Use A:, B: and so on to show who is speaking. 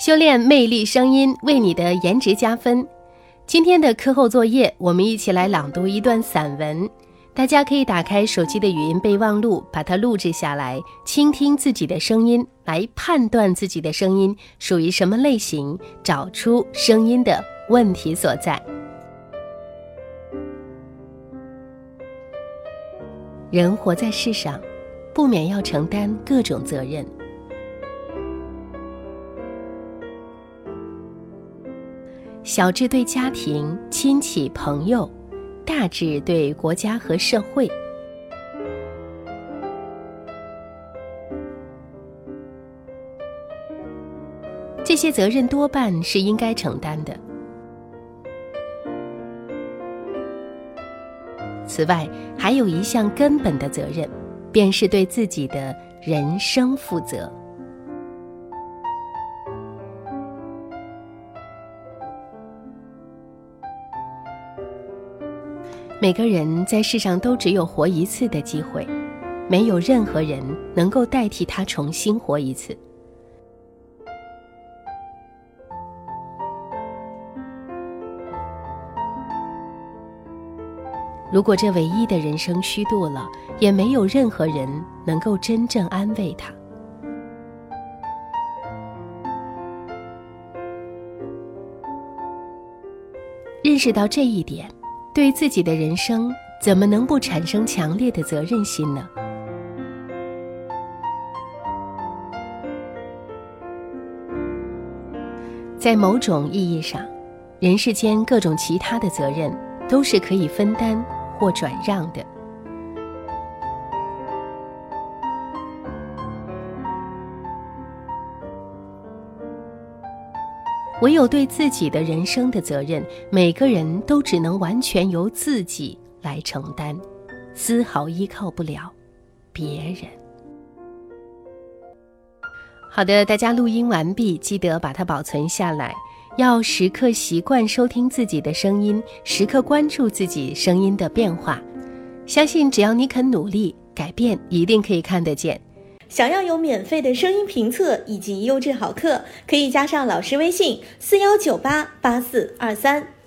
A: 修炼魅力声音，为你的颜值加分。今天的课后作业，我们一起来朗读一段散文。大家可以打开手机的语音备忘录，把它录制下来，倾听自己的声音，来判断自己的声音属于什么类型，找出声音的问题所在。人活在世上，不免要承担各种责任。小至对家庭、亲戚、朋友，大至对国家和社会，这些责任多半是应该承担的。此外，还有一项根本的责任，便是对自己的人生负责。每个人在世上都只有活一次的机会，没有任何人能够代替他重新活一次。如果这唯一的人生虚度了，也没有任何人能够真正安慰他。认识到这一点。对自己的人生，怎么能不产生强烈的责任心呢？在某种意义上，人世间各种其他的责任都是可以分担或转让的。唯有对自己的人生的责任，每个人都只能完全由自己来承担，丝毫依靠不了别人。好的，大家录音完毕，记得把它保存下来，要时刻习惯收听自己的声音，时刻关注自己声音的变化。相信只要你肯努力，改变一定可以看得见。
B: 想要有免费的声音评测以及优质好课，可以加上老师微信：四幺九八八四二三。